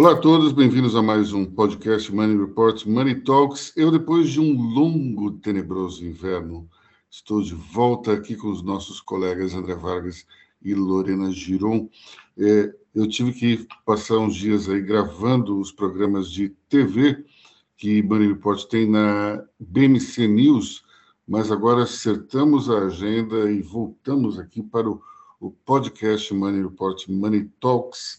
Olá a todos, bem-vindos a mais um podcast Money Reports Money Talks. Eu, depois de um longo, tenebroso inverno, estou de volta aqui com os nossos colegas André Vargas e Lorena Giron. É, eu tive que passar uns dias aí gravando os programas de TV que Money Report tem na BMC News, mas agora acertamos a agenda e voltamos aqui para o, o podcast Money Report Money Talks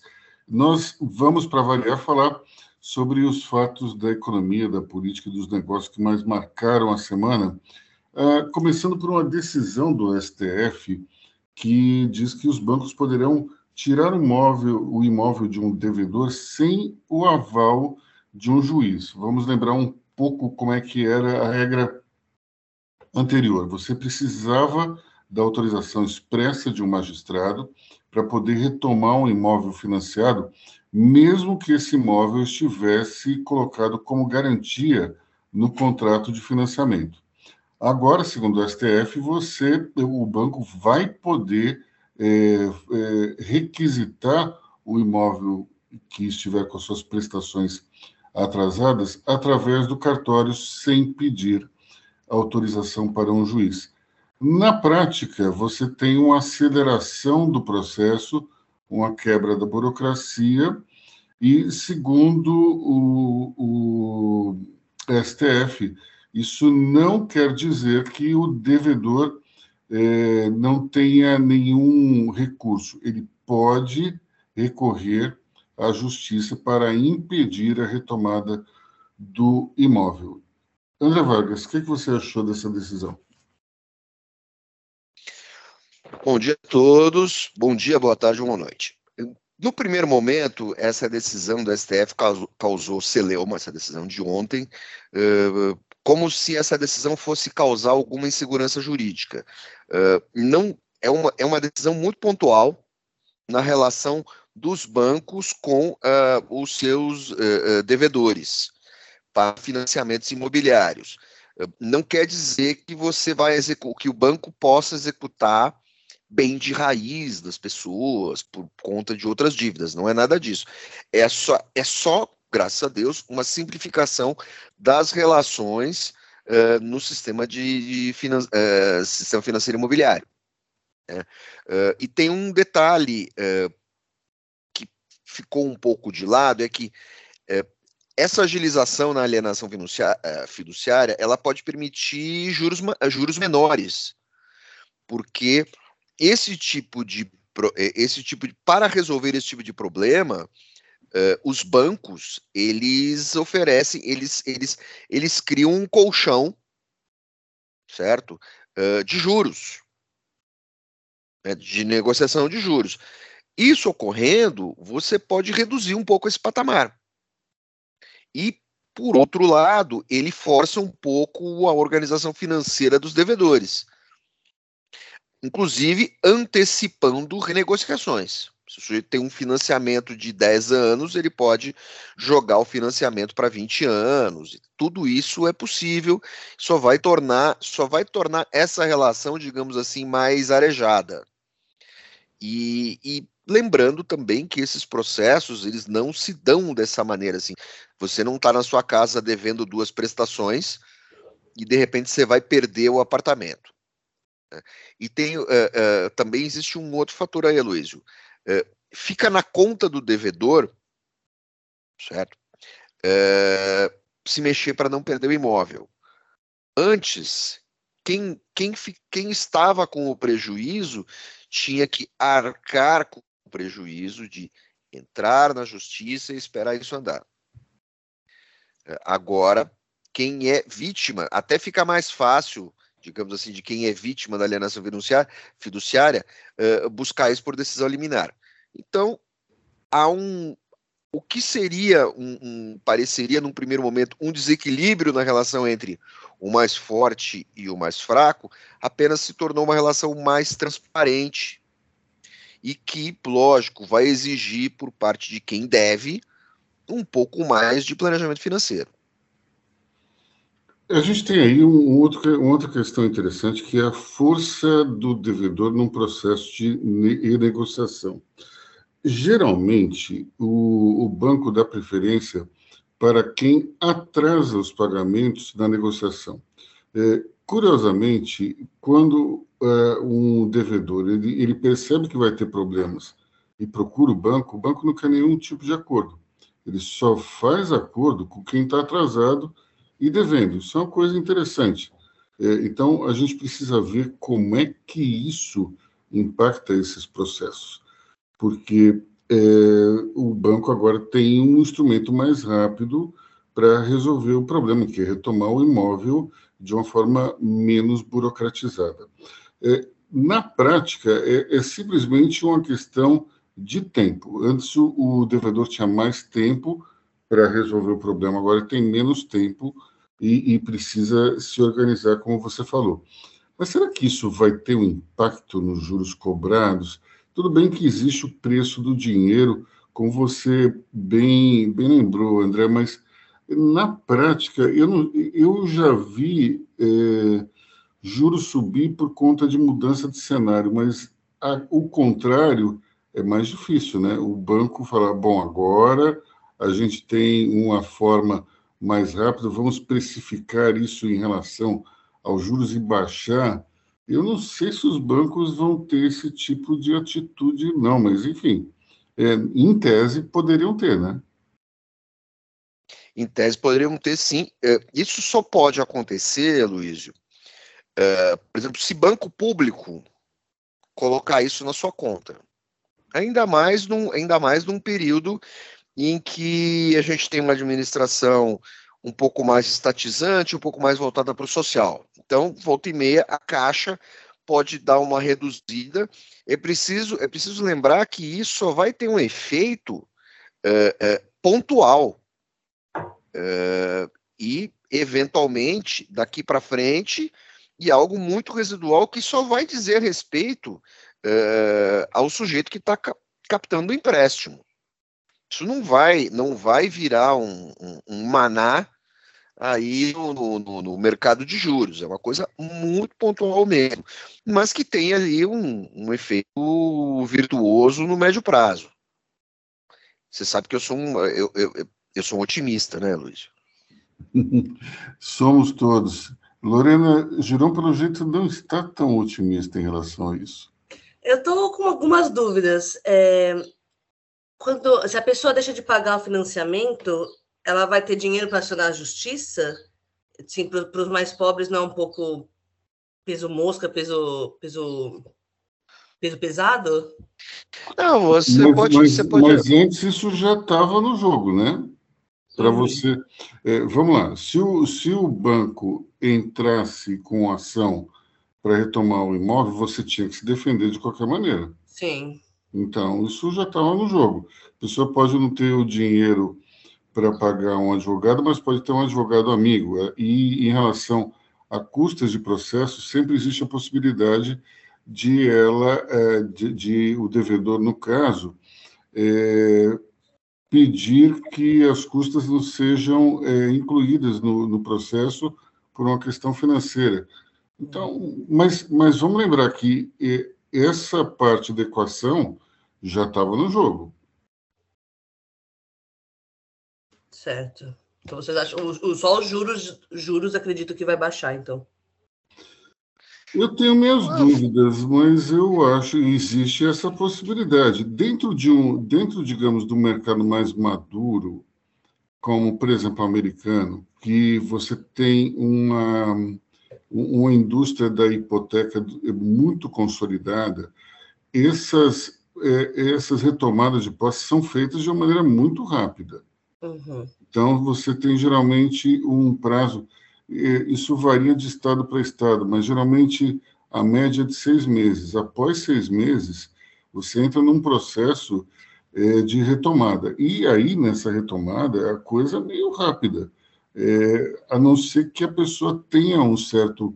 nós vamos, para variar, falar sobre os fatos da economia, da política e dos negócios que mais marcaram a semana, uh, começando por uma decisão do STF que diz que os bancos poderão tirar o imóvel, o imóvel de um devedor sem o aval de um juiz. Vamos lembrar um pouco como é que era a regra anterior. Você precisava da autorização expressa de um magistrado para poder retomar um imóvel financiado, mesmo que esse imóvel estivesse colocado como garantia no contrato de financiamento. Agora, segundo o STF, você, o banco vai poder é, é, requisitar o imóvel que estiver com suas prestações atrasadas através do cartório sem pedir autorização para um juiz. Na prática, você tem uma aceleração do processo, uma quebra da burocracia, e, segundo o, o STF, isso não quer dizer que o devedor é, não tenha nenhum recurso. Ele pode recorrer à justiça para impedir a retomada do imóvel. André Vargas, o que, que você achou dessa decisão? Bom dia a todos, bom dia, boa tarde, boa noite. No primeiro momento, essa decisão do STF causou, celeuma, essa decisão de ontem, como se essa decisão fosse causar alguma insegurança jurídica. Não é uma, é uma decisão muito pontual na relação dos bancos com os seus devedores para financiamentos imobiliários. Não quer dizer que você vai que o banco possa executar bem de raiz das pessoas por conta de outras dívidas. Não é nada disso. É só, é só graças a Deus, uma simplificação das relações uh, no sistema de, de finan uh, sistema financeiro imobiliário. Né? Uh, e tem um detalhe que ficou um pouco de lado, é que essa agilização na alienação fiduciária, ela pode permitir juros, juros menores, porque esse tipo de eh, esse tipo de para resolver esse tipo de problema uh, os bancos eles oferecem eles eles eles criam um colchão certo? Uh, de juros. Né, de negociação de juros. Isso ocorrendo você pode reduzir um pouco esse patamar. E por outro lado ele força um pouco a organização financeira dos devedores inclusive antecipando renegociações. Se o sujeito tem um financiamento de 10 anos, ele pode jogar o financiamento para 20 anos. Tudo isso é possível, só vai tornar, só vai tornar essa relação, digamos assim, mais arejada. E, e lembrando também que esses processos, eles não se dão dessa maneira assim. Você não está na sua casa devendo duas prestações e de repente você vai perder o apartamento. E tem uh, uh, também existe um outro fator aí, Aloysio. Uh, fica na conta do devedor, certo? se mexer para não perder o imóvel. Antes, quem, quem, quem estava com o prejuízo tinha que arcar com o prejuízo de entrar na justiça e esperar isso andar. Agora, quem é vítima, até fica mais fácil digamos assim, de quem é vítima da alienação fiduciária, uh, buscar isso por decisão liminar. Então, há um. O que seria um, um, pareceria num primeiro momento um desequilíbrio na relação entre o mais forte e o mais fraco, apenas se tornou uma relação mais transparente e que, lógico, vai exigir por parte de quem deve um pouco mais de planejamento financeiro. A gente tem aí um outro, uma outra questão interessante, que é a força do devedor num processo de negociação. geralmente, o, o banco dá preferência para quem atrasa os pagamentos na negociação. É, curiosamente, quando é, um devedor ele, ele percebe que vai ter problemas e procura o banco, o banco não quer nenhum tipo de acordo. Ele só faz acordo com quem está atrasado e devendo. Isso é uma coisa interessante. É, então, a gente precisa ver como é que isso impacta esses processos. Porque é, o banco agora tem um instrumento mais rápido para resolver o problema, que é retomar o imóvel de uma forma menos burocratizada. É, na prática, é, é, simplesmente uma questão de tempo. Antes, o, o devedor tinha mais tempo para resolver o problema, agora tem menos tempo e, e, precisa se organizar, como você falou. Mas será que isso vai ter um impacto nos juros cobrados? Tudo bem que existe o preço do dinheiro, como você bem, bem lembrou, André, mas na prática, eu, não, eu já vi é, juros subir por conta de mudança de cenário, mas a, o contrário é mais difícil, né? O banco falar, bom, agora a gente tem uma forma mais rápida, vamos especificar isso em relação aos juros e baixar. Eu não sei se os bancos vão ter esse tipo de atitude, não, mas enfim, é, em tese poderiam ter, né? Em tese poderiam ter sim. É, isso só pode acontecer, Luísio, é, por exemplo, se banco público colocar isso na sua conta. Ainda mais num, ainda mais num período em que a gente tem uma administração um pouco mais estatizante, um pouco mais voltada para o social. Então, volta e meia, a caixa pode dar uma reduzida. É preciso, é preciso lembrar que isso só vai ter um efeito é, é, pontual. É, e, eventualmente, daqui para frente, e algo muito residual que só vai dizer respeito ao sujeito que está captando o empréstimo. Isso não vai, não vai virar um, um, um maná aí no, no, no, mercado de juros. É uma coisa muito pontual mesmo, mas que tem ali um, um efeito virtuoso no médio prazo. Você sabe que eu sou um, eu, eu, eu sou um otimista, né, Luiz? Somos todos. Lorena, Girão, pelo jeito, não está tão otimista em relação a isso. Eu estou com algumas dúvidas. É, quando, se a pessoa deixa de pagar o financiamento, ela vai ter dinheiro para acionar a justiça? Sim, para os mais pobres não é um pouco peso mosca, peso, peso, peso pesado? Não, você mas, pode, mas, você pode. Mas antes isso já estava no jogo, né? Para uhum. você. É, vamos lá. Se o, se o banco entrasse com ação para retomar o imóvel, você tinha que se defender de qualquer maneira. Sim. Então, isso já estava no jogo. A pessoa pode não ter o dinheiro para pagar um advogado, mas pode ter um advogado amigo. É, e em relação a custas de processo, sempre existe a possibilidade de ela, é, de, de o devedor, no caso, é, pedir que as custas não sejam é, incluídas no, no, processo por uma questão financeira. Então, mas, mas vamos lembrar que é, essa parte da equação já estava no jogo. Certo. Então vocês acham só os juros, juros acredito que vai baixar, então. Eu tenho minhas ah. dúvidas, mas eu acho que existe essa possibilidade. Dentro de um, dentro, digamos, do mercado mais maduro, como, por exemplo, o americano, que você tem uma, uma indústria da hipoteca muito consolidada, essas, é, essas retomadas de posse são feitas de uma maneira muito rápida. Uhum. Então, você tem geralmente um prazo, isso varia de estado para estado, mas geralmente a média é de seis meses. Após seis meses, você entra num processo é, de retomada. E aí, nessa retomada, a coisa é meio rápida, é, a não ser que a pessoa tenha um certo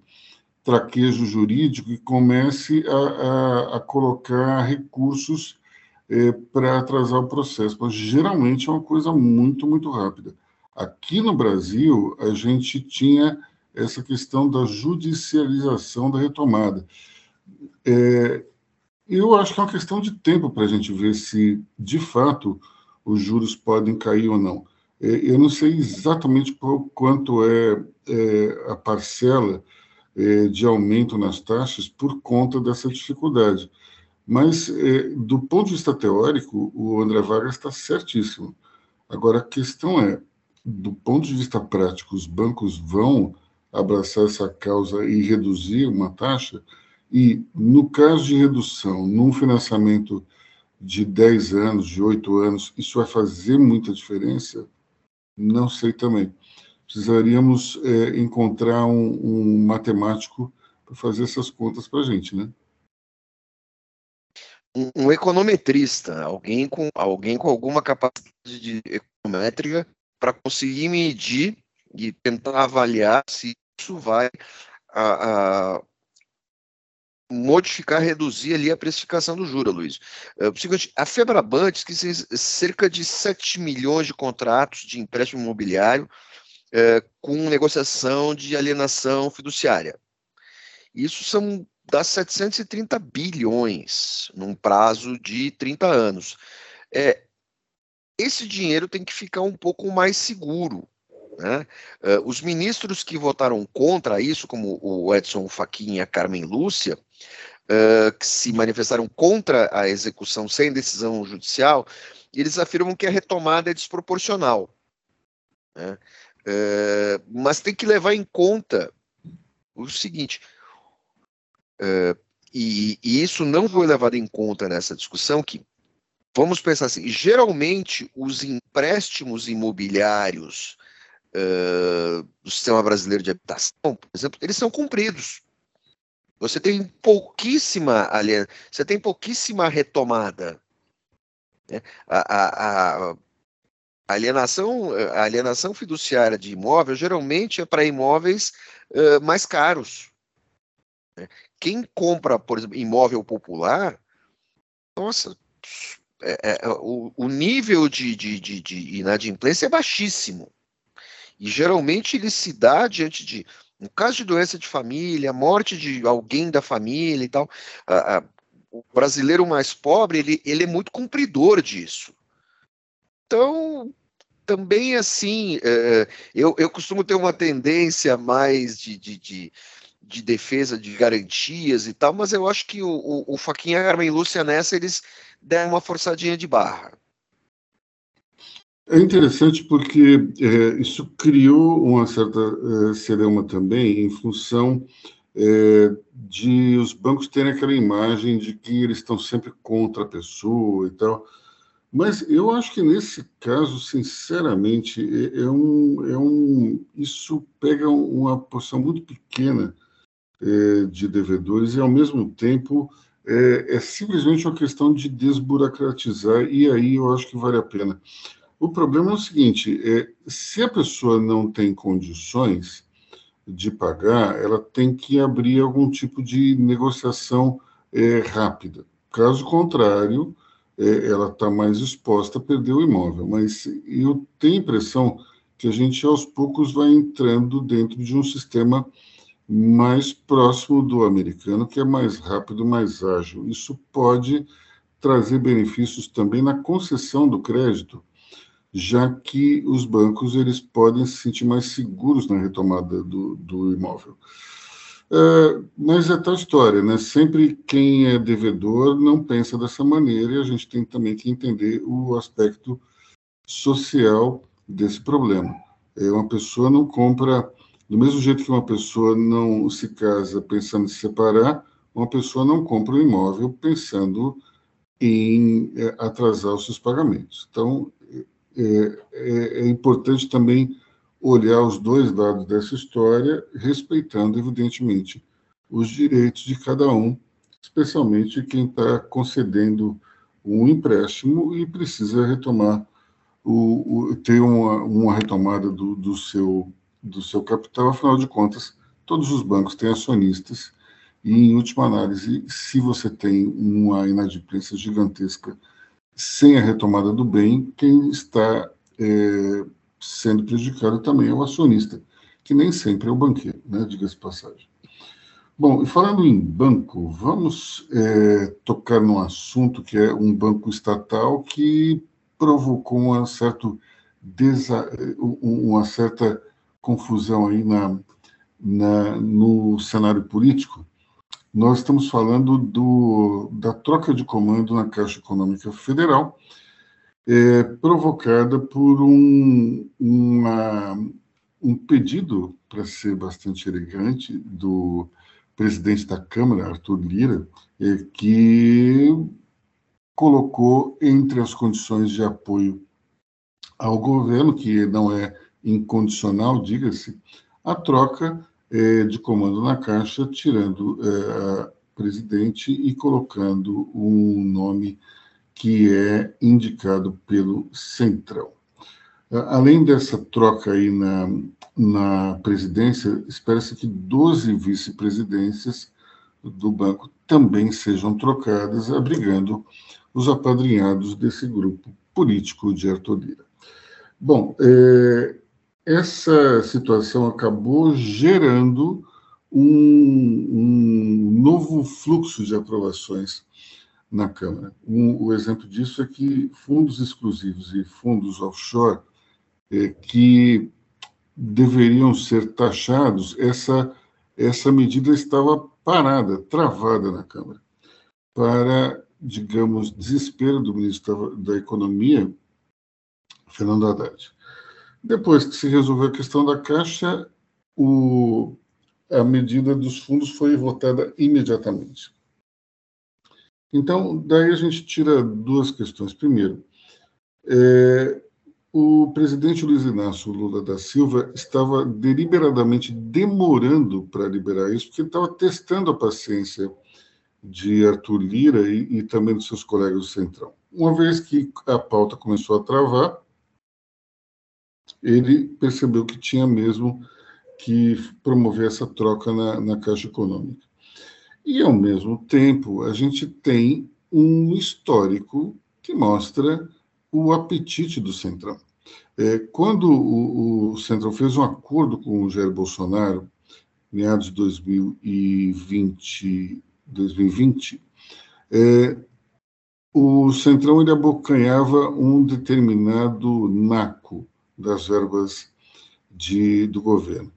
traquejo jurídico e comece a, a, a colocar recursos é, para atrasar o processo, mas geralmente é uma coisa muito, muito rápida. Aqui no Brasil, a gente tinha essa questão da judicialização da retomada. É, eu acho que é uma questão de tempo para a gente ver se, de fato, os juros podem cair ou não. É, eu não sei exatamente quanto é, é a parcela é, de aumento nas taxas por conta dessa dificuldade. Mas, é, do ponto de vista teórico, o André Vargas está certíssimo. Agora, a questão é, do ponto de vista prático, os bancos vão abraçar essa causa e reduzir uma taxa? E, no caso de redução, num financiamento de 10 anos, de 8 anos, isso vai fazer muita diferença? Não sei também. Precisaríamos é, encontrar um, um matemático para fazer essas contas para a gente, né? Um, econometrista, alguém com, alguém com alguma capacidade de econométrica para conseguir medir e tentar avaliar se isso vai a, a modificar, reduzir ali a precificação do juro, Luiz. É, a Febraban diz que cerca de 7 milhões de contratos de empréstimo imobiliário é, com negociação de alienação fiduciária. Isso são das 730 bilhões num prazo de 30 anos. É, esse dinheiro tem que ficar um pouco mais seguro. Né? Uh, os ministros que votaram contra isso, como o Edson Fachin e a Carmen Lúcia, uh, que se manifestaram contra a execução sem decisão judicial, eles afirmam que a retomada é desproporcional. Né? Uh, mas tem que levar em conta o seguinte, e, e isso não foi levado em conta nessa discussão, que vamos pensar assim, geralmente os empréstimos imobiliários do sistema brasileiro de habitação, por exemplo, eles são cumpridos. Você tem pouquíssima você tem pouquíssima retomada. Né? A, a, a, alienação, a alienação fiduciária de imóvel geralmente é para imóveis uh, mais caros. Né? Quem compra, por exemplo, imóvel popular, nossa, é, é, o, o, nível de, de, de, de inadimplência é baixíssimo. E geralmente ele se dá diante de um caso de doença de família, morte de alguém da família e tal. A, a, o brasileiro mais pobre, ele, ele é muito cumpridor disso. Então, também assim, é, eu, eu costumo ter uma tendência mais de, de, de, de, defesa de garantias e tal, mas eu acho que o, o, o Faquinha e a Lúcia nessa, eles deram uma forçadinha de barra. É interessante porque é, isso criou uma certa é, também em função é, de os bancos terem aquela imagem de que eles estão sempre contra a pessoa e tal. Mas eu acho que nesse caso, sinceramente, é, é um, é um, isso pega uma porção muito pequena é, de devedores e, ao mesmo tempo, é, é simplesmente uma questão de desburocratizar, e aí eu acho que vale a pena. O problema é o seguinte: é, se a pessoa não tem condições de pagar, ela tem que abrir algum tipo de negociação é, rápida. Caso contrário, é, ela está mais exposta a perder o imóvel. Mas eu tenho a impressão que a gente aos poucos vai entrando dentro de um sistema mais próximo do americano, que é mais rápido, mais ágil. Isso pode trazer benefícios também na concessão do crédito já que os bancos eles podem se sentir mais seguros na retomada do, do imóvel. É, mas é tal história, né? Sempre quem é devedor não pensa dessa maneira e a gente tem também que entender o aspecto social desse problema. É, uma pessoa não compra, do mesmo jeito que uma pessoa não se casa pensando em se separar, uma pessoa não compra um imóvel pensando em é, atrasar os seus pagamentos. Então, é, é, é importante também olhar os dois lados dessa história, respeitando, evidentemente, os direitos de cada um, especialmente quem está concedendo um empréstimo e precisa retomar o, o ter uma, uma retomada do, do, seu, do seu capital. Afinal de contas, todos os bancos têm acionistas e, em última análise, se você tem uma inadimplência gigantesca sem a retomada do bem, quem está é, sendo prejudicado também é o acionista, que nem sempre é o banqueiro, né, diga-se passagem. Bom, e falando em banco, vamos é, tocar num assunto que é um banco estatal que provocou uma, desa, uma certa confusão aí na, na, no cenário político. Nós estamos falando do, da troca de comando na Caixa Econômica Federal, é, provocada por um, uma, um pedido, para ser bastante elegante, do presidente da Câmara, Arthur Lira, é, que colocou entre as condições de apoio ao governo, que não é incondicional, diga-se, a troca de comando na Caixa, tirando é, a presidente e colocando um nome que é indicado pelo Centrão. Além dessa troca aí na, na presidência, espera-se que 12 vice-presidências do banco também sejam trocadas, abrigando os apadrinhados desse grupo político de Arthur Lira. Bom, é, essa situação acabou gerando um, um novo fluxo de aprovações na Câmara. Um, o exemplo disso é que fundos exclusivos e fundos offshore é, que deveriam ser taxados, essa, essa medida estava parada, travada na Câmara, para, digamos, desespero do ministro da Economia, Fernando Haddad. Depois que se resolveu a questão da Caixa, o, a medida dos fundos foi votada imediatamente. Então, daí a gente tira duas questões. Primeiro, é, o presidente Luiz Inácio Lula da Silva estava deliberadamente demorando para liberar isso, porque estava testando a paciência de Arthur Lira e, e, também dos seus colegas do Centrão. Uma vez que a pauta começou a travar, ele percebeu que tinha mesmo que promover essa troca na, na Caixa Econômica. E, ao mesmo tempo, a gente tem um histórico que mostra o apetite do Centrão. É, quando o, o Centrão fez um acordo com o Jair Bolsonaro, meados de 2020, 2020 é, o Centrão ele abocanhava um determinado naco das verbas de, do governo.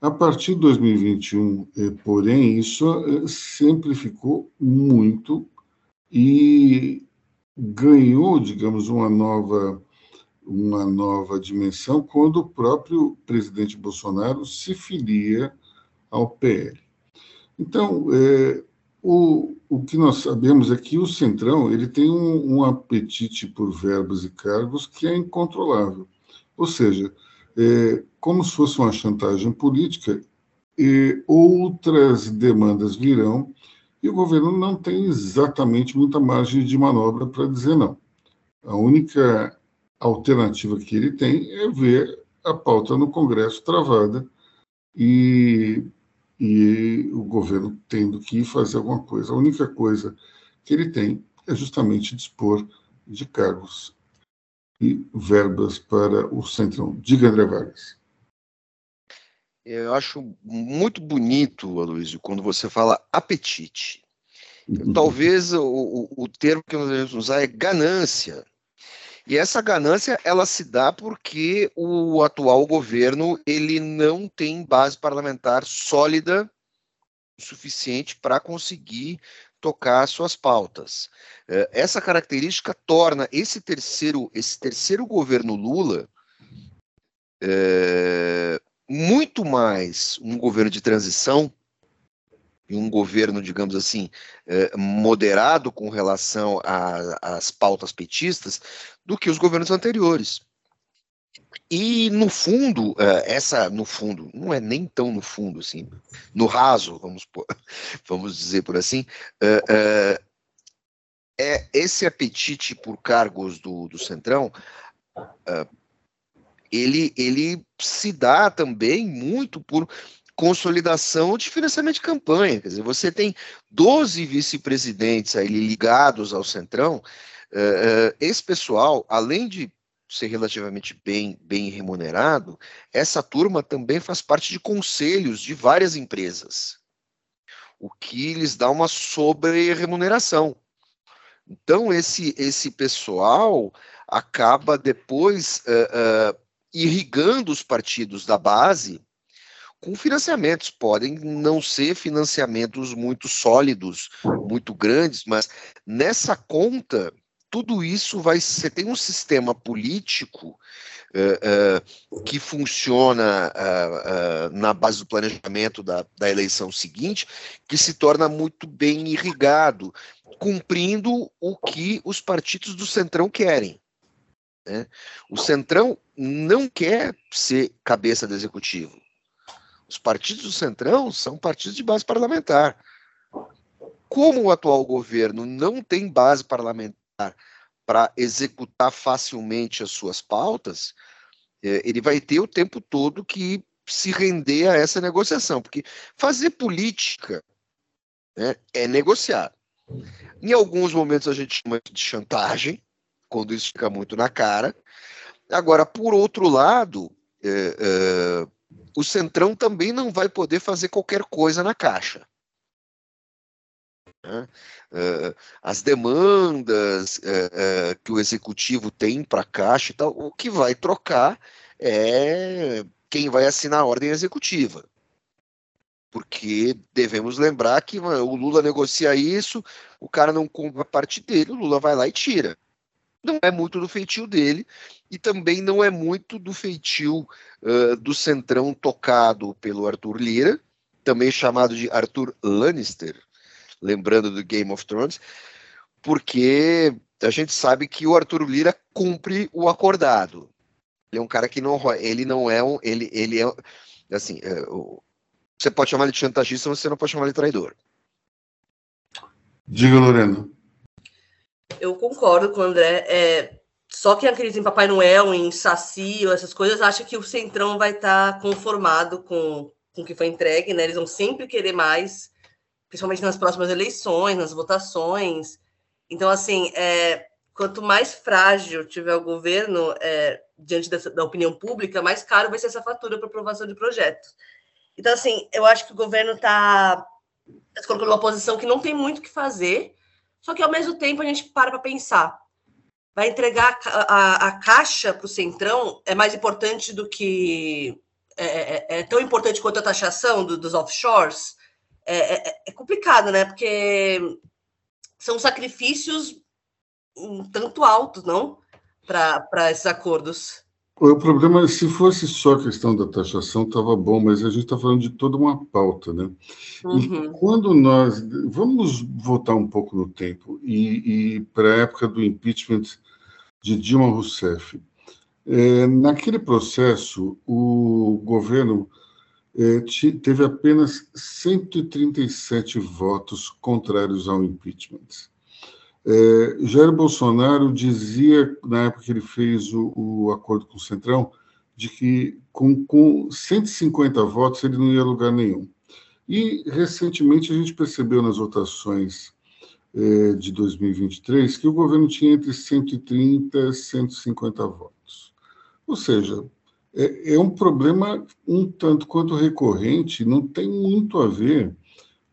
A partir de 2021, eh, porém, isso eh, simplificou muito e ganhou, digamos, uma nova uma nova dimensão quando o próprio presidente Bolsonaro se filia ao PL. Então, é, o, o que nós sabemos é que o Centrão ele tem um, um apetite por verbas e cargos que é incontrolável. Ou seja, é, como se fosse uma chantagem política, e outras demandas virão e o governo não tem exatamente muita margem de manobra para dizer não. A única alternativa que ele tem é ver a pauta no Congresso travada e, e o governo tendo que fazer alguma coisa. A única coisa que ele tem é justamente dispor de cargos e verbas para o Centrão. Diga, André Vargas. Eu acho muito bonito, Aloysio, quando você fala apetite. Uhum. Talvez o, o, termo que nós devemos usar é ganância. E essa ganância ela se dá porque o atual governo ele não tem base parlamentar sólida o suficiente para conseguir tocar suas pautas. É, essa característica torna esse terceiro, esse terceiro governo Lula é, muito mais um governo de transição e um governo, digamos assim, é, moderado com relação às pautas petistas do que os governos anteriores. E no fundo, é, essa no fundo, não é nem tão no fundo assim, no raso, vamos, vamos dizer por assim, é, é, esse apetite por cargos do, do Centrão, ele, ele se dá também muito por consolidação de financiamento de campanha. Quer dizer, você tem 12 vice-presidentes ligados ao Centrão. esse pessoal, além de ser relativamente bem, bem remunerado, essa turma também faz parte de conselhos de várias empresas. o que lhes dá uma sobre-remuneração. Então, esse, esse pessoal acaba depois uh, uh, irrigando os partidos da base com financiamentos. Podem não ser financiamentos muito sólidos, muito grandes, mas nessa conta, tudo isso vai. Você tem um sistema político uh, uh, que funciona uh, na base do planejamento da, da eleição seguinte, que se torna muito bem irrigado, cumprindo o que os partidos do Centrão querem. Né? O Centrão não quer ser cabeça do executivo. Os partidos do Centrão são partidos de base parlamentar. Como o atual governo não tem base parlamentar para executar facilmente as suas pautas, é, ele vai ter o tempo todo que se render a essa negociação, porque fazer política né, é negociar. Em alguns momentos a gente chama de chantagem, quando isso fica muito na cara. Agora, por outro lado, é, é, o Centrão também não vai poder fazer qualquer coisa na Caixa. Né? Uh, as demandas uh, uh, que o executivo tem para a Caixa e tal, o que vai trocar é quem vai assinar a ordem executiva. Porque devemos lembrar que o Lula negocia isso, o cara não compra a parte dele, o Lula vai lá e tira. Não é muito do feitio dele, e também não é muito do feitio do centrão tocado pelo Arthur Lira, também chamado de Arthur Lannister, lembrando do Game of Thrones, porque a gente sabe que o Arthur Lira cumpre o acordado. Ele é um cara que não, ele não é um, ele, ele é assim, é, você pode chamar ele de chantagista, mas você não pode chamar ele de traidor. Diga, Lorena. Eu concordo com o André. É, só quem acredita em Papai Noel, em Saci, essas coisas, acha que o Centrão vai estar conformado com, com o que foi entregue, né? Eles vão sempre querer mais principalmente nas próximas eleições, nas votações. Então, assim, é, quanto mais frágil tiver o governo é, diante dessa, da opinião pública, mais caro vai ser essa fatura para aprovação de projetos. Então, assim, eu acho que o governo está se colocando numa posição que não tem muito o que fazer, só que ao mesmo tempo a gente para para pensar. Vai entregar a, a, a caixa para o Centrão é mais importante do que. É, é, é, tão importante quanto a taxação do, dos offshores? É, é, é, complicado, né? Porque são sacrifícios um tanto altos, não? Para esses acordos. O problema, se fosse só a questão da taxação, estava bom, mas a gente está falando de toda uma pauta, né? Uhum. E quando nós. Vamos voltar um pouco no tempo e, e para a época do impeachment de Dilma Rousseff. É, naquele processo, o governo é, teve apenas 137 votos contrários ao impeachment. É, Jair Bolsonaro dizia, na época que ele fez o, o acordo com o Centrão, de que com, com 150 votos ele não ia a lugar nenhum. E, recentemente, a gente percebeu nas votações é, de 2023 que o governo tinha entre 130 e 150 votos. Ou seja, é, é um problema um tanto quanto recorrente, não tem muito a ver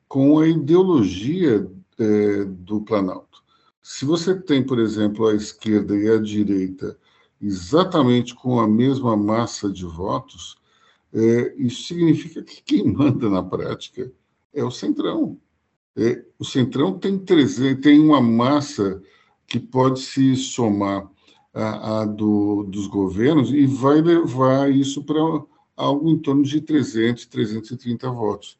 com a ideologia é, do Planalto. Se você tem, por exemplo, a esquerda e a direita exatamente com a mesma massa de votos, é, isso significa que quem manda na prática é o Centrão. É, o Centrão tem, 300, tem uma massa que pode se somar a, a do, dos governos e vai levar isso para algo em torno de 300, 330 votos.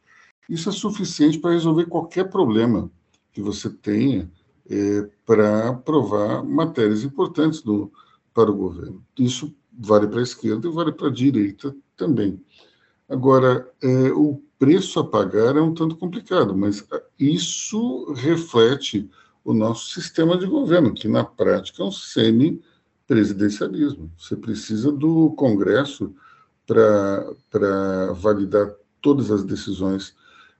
Isso é suficiente para resolver qualquer problema que você tenha é, para aprovar matérias importantes do, para o governo. Isso vale para a esquerda e vale para a direita também. Agora, é, o preço a pagar é um tanto complicado, mas isso reflete o nosso sistema de governo, que na prática é um semi presidencialismo. Você precisa do Congresso para validar todas as decisões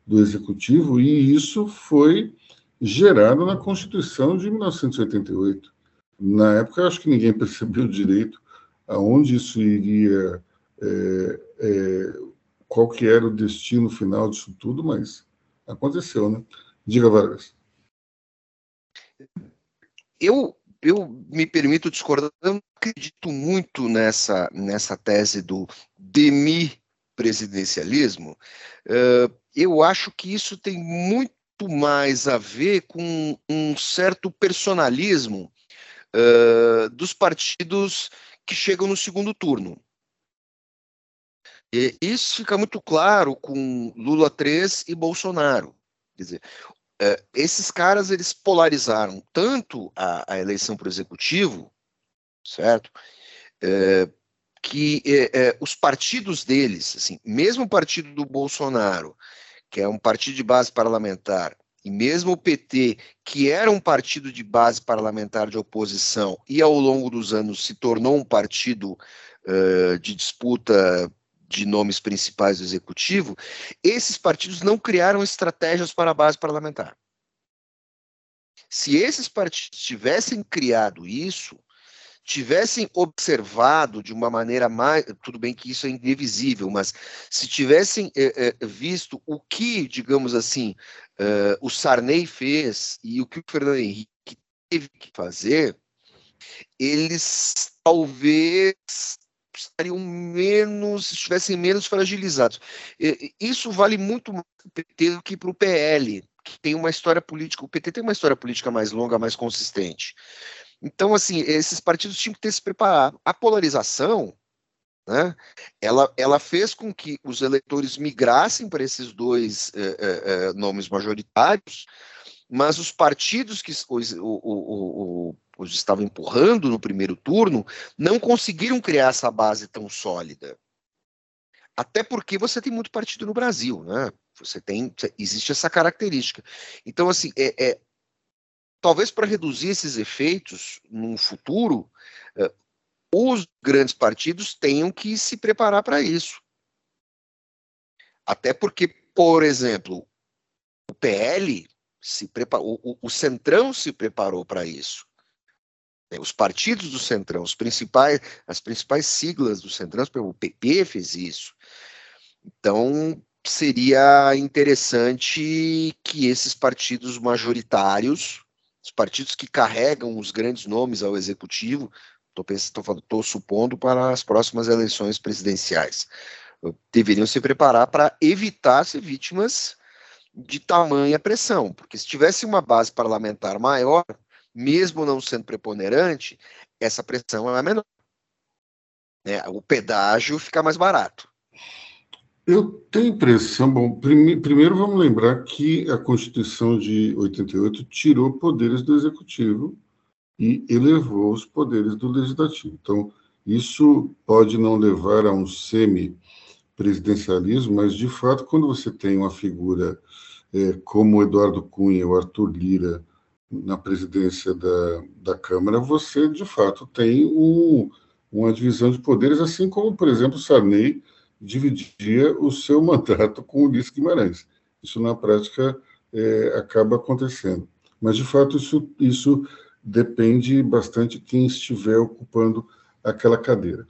do Executivo, e isso foi gerado na Constituição de 1988. Na época, acho que ninguém percebeu direito aonde isso iria, é, é, qual que era o destino final disso tudo, mas aconteceu, né? Diga, Vargas. Eu, eu me permito discordar, eu não acredito muito nessa, nessa tese do demi-presidencialismo. Uh, eu acho que isso tem muito mais a ver com um certo personalismo uh, dos partidos que chegam no segundo turno. E isso fica muito claro com Lula 3 e Bolsonaro. Quer dizer, uh, esses caras eles polarizaram tanto a, a eleição para o executivo, certo? Uh, que uh, os partidos deles, assim, mesmo o partido do Bolsonaro, que é um partido de base parlamentar, e mesmo o PT, que era um partido de base parlamentar de oposição e ao longo dos anos se tornou um partido uh, de disputa de nomes principais do executivo, esses partidos não criaram estratégias para a base parlamentar. Se esses partidos tivessem criado isso, tivessem observado de uma maneira mais. Tudo bem que isso é indivisível, mas se tivessem é, é, visto o que, digamos assim, é, o Sarney fez e o que o Fernando Henrique teve que fazer, eles talvez estariam menos, estivessem menos fragilizados. Isso vale muito mais para o PT do que para o PL, que tem uma história política. O PT tem uma história política mais longa, mais consistente. Então, assim, esses partidos tinham que ter se preparado. A polarização, né, ela, ela fez com que os eleitores migrassem para esses dois eh, eh, eh nomes majoritários, mas os partidos que os, o, o, o, os estavam empurrando no primeiro turno não conseguiram criar essa base tão sólida. Até porque você tem muito partido no Brasil, né? Você tem, existe essa característica. Então, assim, é, é talvez para reduzir esses efeitos no futuro, uh, os grandes partidos tenham que se preparar para isso. Até porque, por exemplo, o PL se preparou, o, o Centrão se preparou para isso. É, os partidos do Centrão, os principais, as principais siglas do Centrão, o PP fez isso. Então, seria interessante que esses partidos majoritários os partidos que carregam os grandes nomes ao executivo, estou supondo para as próximas eleições presidenciais, deveriam se preparar para evitar ser vítimas de tamanha pressão, porque se tivesse uma base parlamentar maior, mesmo não sendo preponderante, essa pressão é menor. É, o pedágio fica mais barato. Eu tenho impressão, bom, prime, primeiro vamos lembrar que a Constituição de 88 tirou poderes do Executivo e elevou os poderes do Legislativo. Então, isso pode não levar a um semi-presidencialismo, mas, de fato, quando você tem uma figura é, como Eduardo Cunha, o Arthur Lira, na presidência da, da Câmara, você, de fato, tem um, uma divisão de poderes, assim como, por exemplo, Sarney dividia o seu mandato com Ulisses Guimarães. Isso, na prática, é, acaba acontecendo. Mas, de fato, isso, isso depende bastante de quem estiver ocupando aquela cadeira.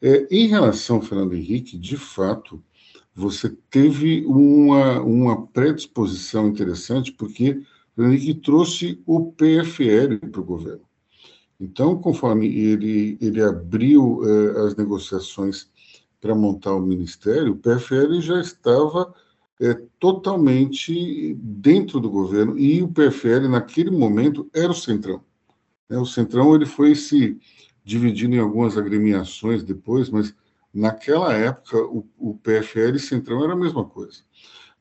É, em relação ao Fernando Henrique, de fato, você teve uma, uma predisposição interessante, porque Henrique trouxe o PFL para o governo. Então, conforme ele, ele abriu eh, as negociações para montar o ministério, o PFL já estava é, totalmente dentro do governo e o PFL naquele momento era o centrão. Né? O centrão ele foi se dividindo em algumas agremiações depois, mas naquela época o, o PFL e centrão era a mesma coisa.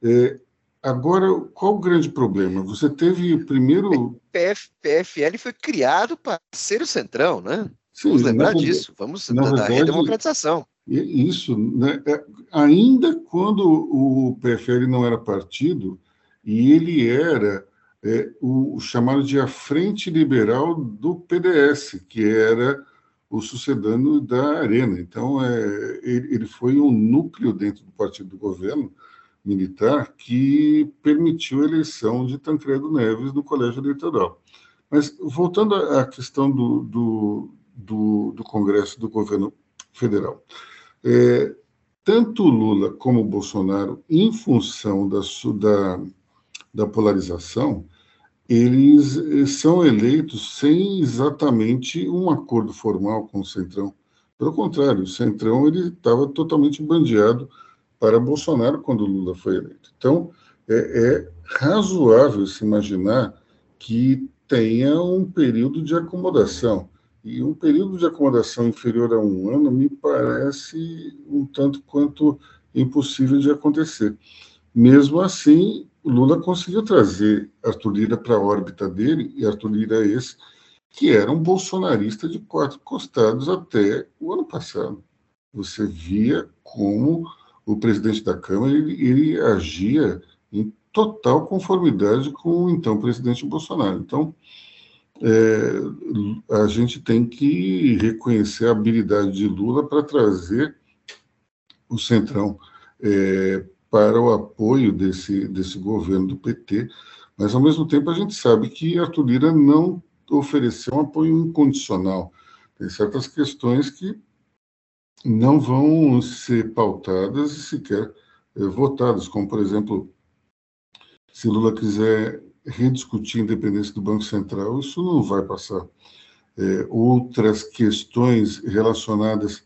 É, agora, qual o grande problema? Você teve primeiro PF, PFL foi criado para ser o centrão, né? Sim, Vamos lembrar disso. Vamos na da verdade, redemocratização. Isso, né? É, ainda quando o PFL não era partido, e ele era é, o, o, chamado de a Frente Liberal do PDS, que era o sucedâneo da Arena. Então, é, ele, ele foi um núcleo dentro do partido do governo militar que permitiu a eleição de Tancredo Neves no colégio eleitoral. Mas, voltando à questão do, do, do, do Congresso do governo federal. É, tanto Lula como Bolsonaro, em função da, da, da polarização, eles eh, são eleitos sem exatamente um acordo formal com o Centrão. Pelo contrário, o Centrão ele estava totalmente bandeado para Bolsonaro quando Lula foi eleito. Então, é, é razoável se imaginar que tenha um período de acomodação. E um período de acomodação inferior a um ano me parece um tanto quanto impossível de acontecer. Mesmo assim, Lula conseguiu trazer Arthur Lira para a órbita dele, e Arthur Lira é esse, que era um bolsonarista de quatro costados até o ano passado. Você via como o presidente da Câmara ele, ele agia em total conformidade com o então presidente Bolsonaro. Então, é, a gente tem que reconhecer a habilidade de Lula para trazer o Centrão é, para o apoio desse, desse governo do PT, mas, ao mesmo tempo, a gente sabe que Arthur Lira não ofereceu um apoio incondicional. Tem certas questões que não vão ser pautadas e sequer é, votadas, como, por exemplo, se Lula quiser rediscutir a independência do Banco Central, isso não vai passar. É, outras questões relacionadas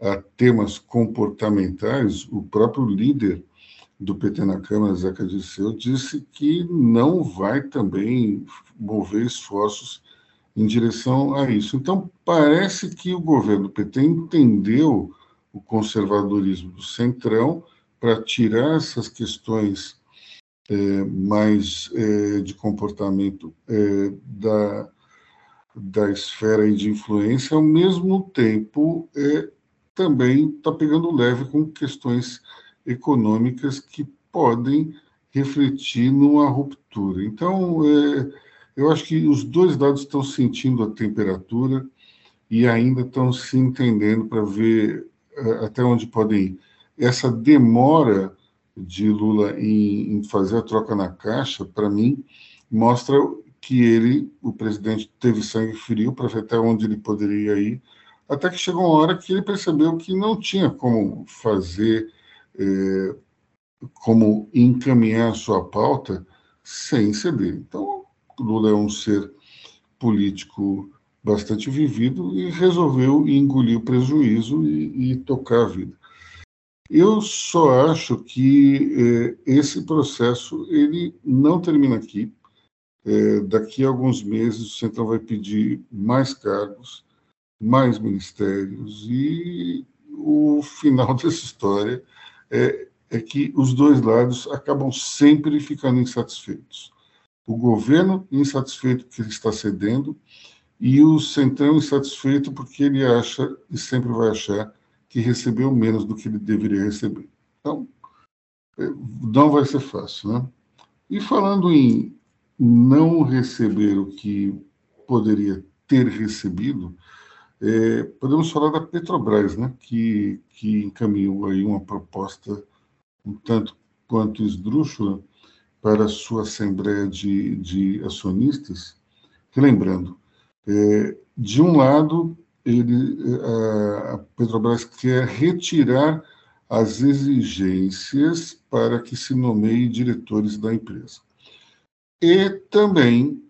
a temas comportamentais, o próprio líder do PT na Câmara, Zeca Disseu, disse que não vai também mover esforços em direção a isso. Então, parece que o governo PT entendeu o conservadorismo do Centrão para tirar essas questões é, mais é, de comportamento é, da, da esfera de influência, ao mesmo tempo é, também está pegando leve com questões econômicas que podem refletir numa ruptura. Então, é, eu acho que os dois lados estão sentindo a temperatura e ainda estão se entendendo para ver é, até onde podem ir. Essa demora de Lula em, em fazer a troca na caixa, para mim, mostra que ele, o presidente, teve sangue frio para ver até onde ele poderia ir, até que chegou uma hora que ele percebeu que não tinha como fazer, é, como encaminhar a sua pauta sem ceder. Então, Lula é um ser político bastante vivido e resolveu engolir o prejuízo e, e tocar a vida. Eu só acho que eh, esse processo ele não termina aqui. Eh, daqui a alguns meses o Centrão vai pedir mais cargos, mais ministérios e o final dessa história é, é que os dois lados acabam sempre ficando insatisfeitos. O governo insatisfeito porque ele está cedendo e o Centrão insatisfeito porque ele acha e sempre vai achar que recebeu menos do que ele deveria receber. Então, é, não vai ser fácil, né? E falando em não receber o que poderia ter recebido, é, podemos falar da Petrobras, né? Que, que encaminhou aí uma proposta um tanto quanto esdrúxula para a sua assembleia de, de acionistas, lembrando, é, de um lado ele, a Petrobras quer retirar as exigências para que se nomeie diretores da empresa. E também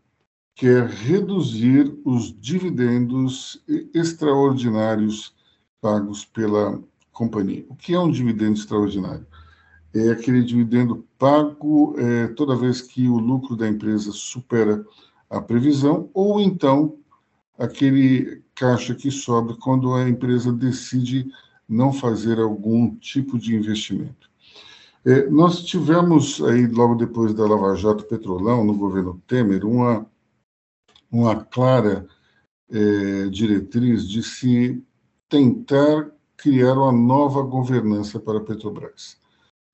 quer reduzir os dividendos extraordinários pagos pela companhia. O que é um dividendo extraordinário? É aquele dividendo pago é, toda vez que o lucro da empresa supera a previsão, ou então aquele caixa que sobra quando a empresa decide não fazer algum tipo de investimento. É, nós tivemos aí, logo depois da Lava Jato Petrolão, no governo Temer, uma, uma clara é, diretriz de se tentar criar uma nova governança para a Petrobras.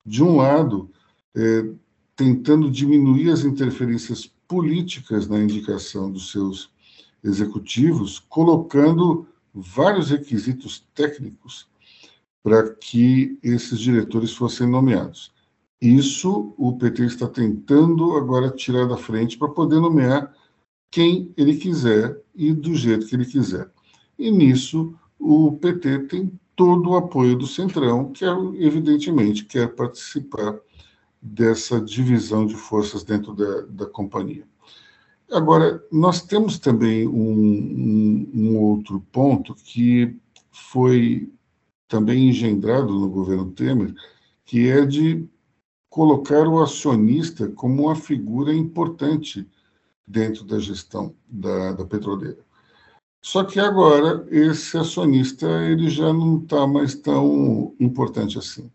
De um lado, é, tentando diminuir as interferências políticas na indicação dos seus executivos, colocando vários requisitos técnicos para que esses diretores fossem nomeados. Isso o PT está tentando agora tirar da frente para poder nomear quem ele quiser e do jeito que ele quiser. E nisso o PT tem todo o apoio do Centrão, que evidentemente quer participar dessa divisão de forças dentro da, da companhia. Agora, nós temos também um, um, um, outro ponto que foi também engendrado no governo Temer, que é de colocar o acionista como uma figura importante dentro da gestão da, da petroleira. Só que agora esse acionista ele já não está mais tão importante assim.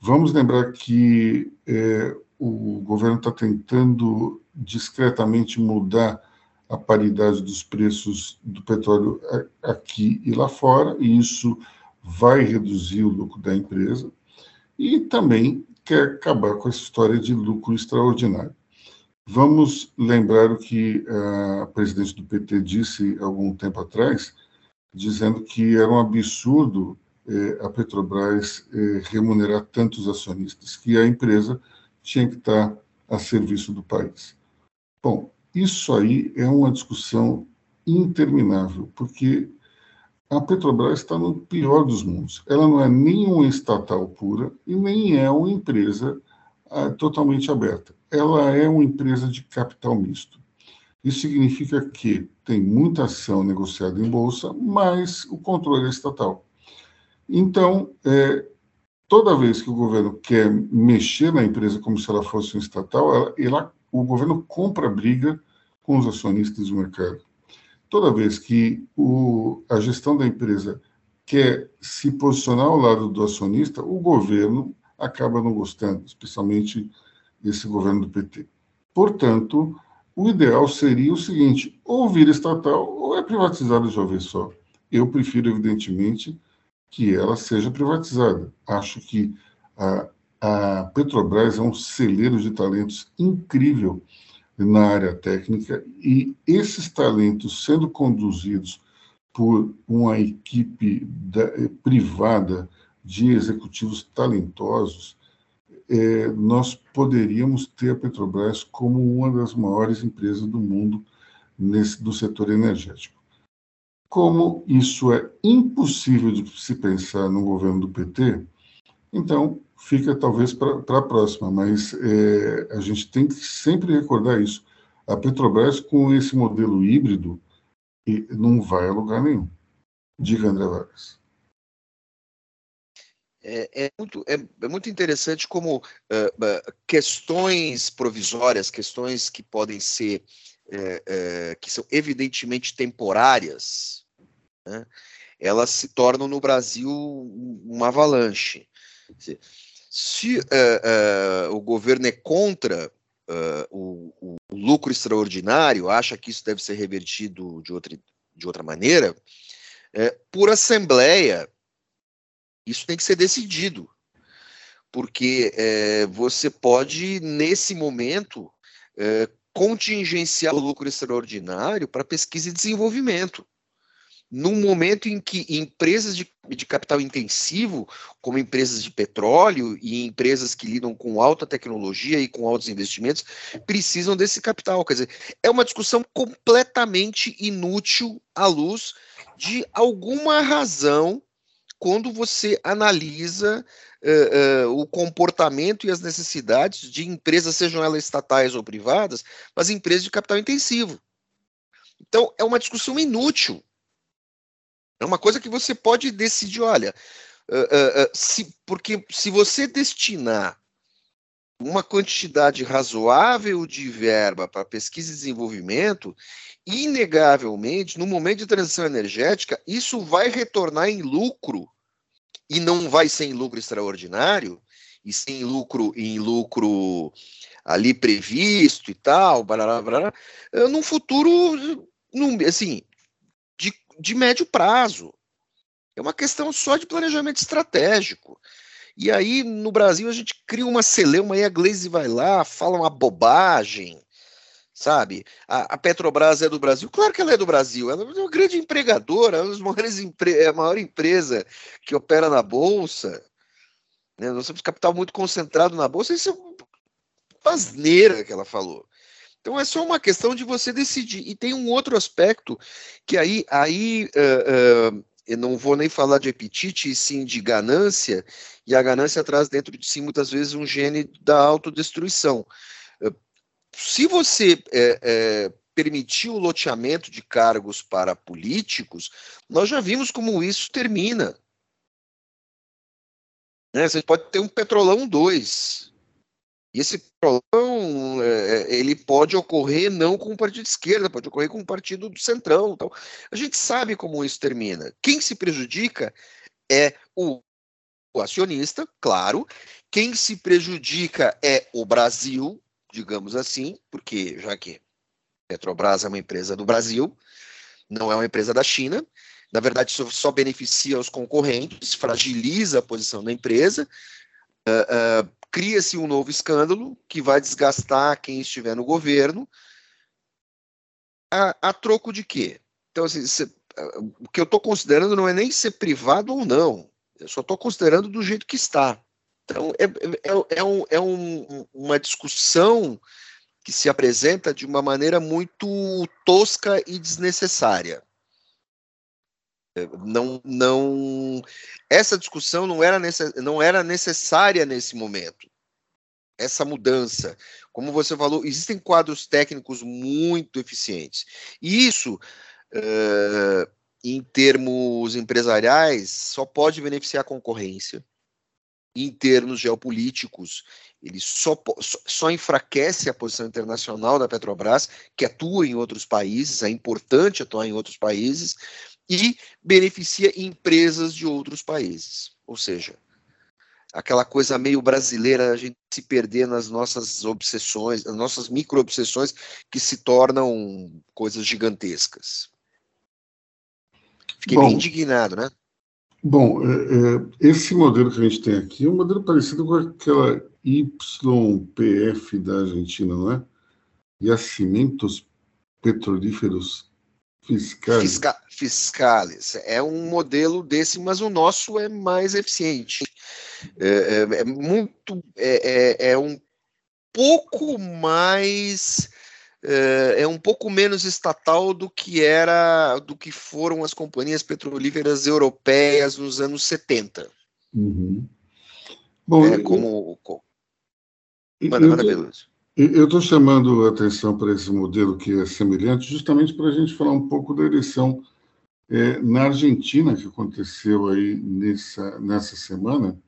Vamos lembrar que é, o governo está tentando discretamente mudar a paridade dos preços do petróleo aqui e lá fora, e isso vai reduzir o lucro da empresa, e também quer acabar com essa história de lucro extraordinário. Vamos lembrar o que a presidente do PT disse algum tempo atrás, dizendo que era um absurdo eh, a Petrobras eh, remunerar tantos acionistas, que a empresa tinha que estar a serviço do país. Bom, isso aí é uma discussão interminável, porque a Petrobras está no pior dos mundos. Ela não é nem uma estatal pura e nem é uma empresa ah, totalmente aberta. Ela é uma empresa de capital misto. Isso significa que tem muita ação negociada em bolsa, mas o controle é estatal. Então, é, toda vez que o governo quer mexer na empresa como se ela fosse uma estatal, ela, ela, o governo compra briga com os acionistas do mercado. Toda vez que o, a gestão da empresa quer se posicionar ao lado do acionista, o governo acaba não gostando, especialmente esse governo do PT. Portanto, o ideal seria o seguinte: ou vira estatal ou é privatizado de uma vez só. Eu prefiro, evidentemente, que ela seja privatizada. Acho que a, a Petrobras é um celeiro de talentos incrível na área técnica e esses talentos sendo conduzidos por uma equipe da, privada de executivos talentosos, é, nós poderíamos ter a Petrobras como uma das maiores empresas do mundo nesse, do setor energético. Como isso é impossível de se pensar no governo do PT, então fica talvez para a próxima, mas é, a gente tem que sempre recordar isso. A Petrobras, com esse modelo híbrido, não vai a lugar nenhum. Diga, André Vargas. É, é, muito, é, é, muito interessante como uh, uh, questões provisórias, questões que podem ser, uh, que são evidentemente temporárias, né, elas se tornam no Brasil uma avalanche. Se uh, uh, o governo é contra uh, o, o, lucro extraordinário, acha que isso deve ser revertido de outra, de outra maneira, por assembleia, isso tem que ser decidido. Porque você pode, nesse momento, contingenciar o lucro extraordinário para pesquisa e desenvolvimento num momento em que empresas de, de, capital intensivo, como empresas de petróleo e empresas que lidam com alta tecnologia e com altos investimentos, precisam desse capital. Quer dizer, é uma discussão completamente inútil à luz de alguma razão quando você analisa uh, uh, o comportamento e as necessidades de empresas, sejam elas estatais ou privadas, mas empresas de capital intensivo. Então, é uma discussão inútil é uma coisa que você pode decidir, olha, uh, se, porque se você destinar uma quantidade razoável de verba para pesquisa e desenvolvimento, inegavelmente, no momento de transição energética, isso vai retornar em lucro e não vai ser em lucro extraordinário, e sem lucro em lucro ali previsto e tal, blá, blá, blá, num futuro, num, assim, de médio prazo. É uma questão só de planejamento estratégico. E aí, no Brasil, a gente cria uma celeuma e a Glaze vai lá, fala uma bobagem, sabe? A, a, Petrobras é do Brasil? Claro que ela é do Brasil, ela é uma grande empregadora, é uma empre a maior empresa que opera na Bolsa. Né? Nós temos capital muito concentrado na Bolsa, isso é uma asneira que ela falou. Então é só uma questão de você decidir. E tem um outro aspecto que aí, aí uh, uh, eu não vou nem falar de apetite, e sim de ganância, e a ganância traz dentro de si muitas vezes um gene da autodestruição. Se você é, é, permitir o loteamento de cargos para políticos, nós já vimos como isso termina. Né? Você pode ter um Petrolão 2. E esse Petrolão, é, ele pode ocorrer não com o partido de esquerda, pode ocorrer com o partido do centrão. Então, a gente sabe como isso termina. Quem se prejudica é o, o acionista, claro. Quem se prejudica é o Brasil, digamos assim, porque já que Petrobras é uma empresa do Brasil, não é uma empresa da China. Na verdade, isso só beneficia os concorrentes, fragiliza a posição da empresa, uh, uh, cria-se um novo escândalo que vai desgastar quem estiver no governo. A, a troco de quê? Então, assim, cê, o que eu estou considerando não é nem ser privado ou não, eu só estou considerando do jeito que está. Então, é, é, é, um, é um, uma discussão que se apresenta de uma maneira muito tosca e desnecessária. É, não, não, essa discussão não era, necess, não era necessária nesse momento. Essa mudança, como você falou, existem quadros técnicos muito eficientes. E isso, uh, em termos empresariais, só pode beneficiar a concorrência. Em termos geopolíticos, ele só, só enfraquece a posição internacional da Petrobras, que atua em outros países, é importante atuar em outros países, e beneficia empresas de outros países. Ou seja, aquela coisa meio brasileira, a gente se perder nas nossas obsessões, nas nossas micro-obsessões, que se tornam coisas gigantescas. Fiquei Bom, bem indignado, né? Bom, é, é, esse modelo que a gente tem aqui é um modelo parecido com aquela YPF da Argentina, não é? Yacimentos Petrolíferos Fiscais. Fisca, fiscales. É um modelo desse, mas o nosso é mais eficiente. É, é, é muito. É, é, é um pouco mais é, é um pouco menos estatal do que era, do que foram as companhias petrolíferas europeias nos anos 70. Uhum. Bom, é, como, Manda, manda, Eu estou chamando a atenção para esse modelo que é semelhante, justamente para a gente falar um pouco da eleição é, na Argentina, que aconteceu aí nessa, nessa semana,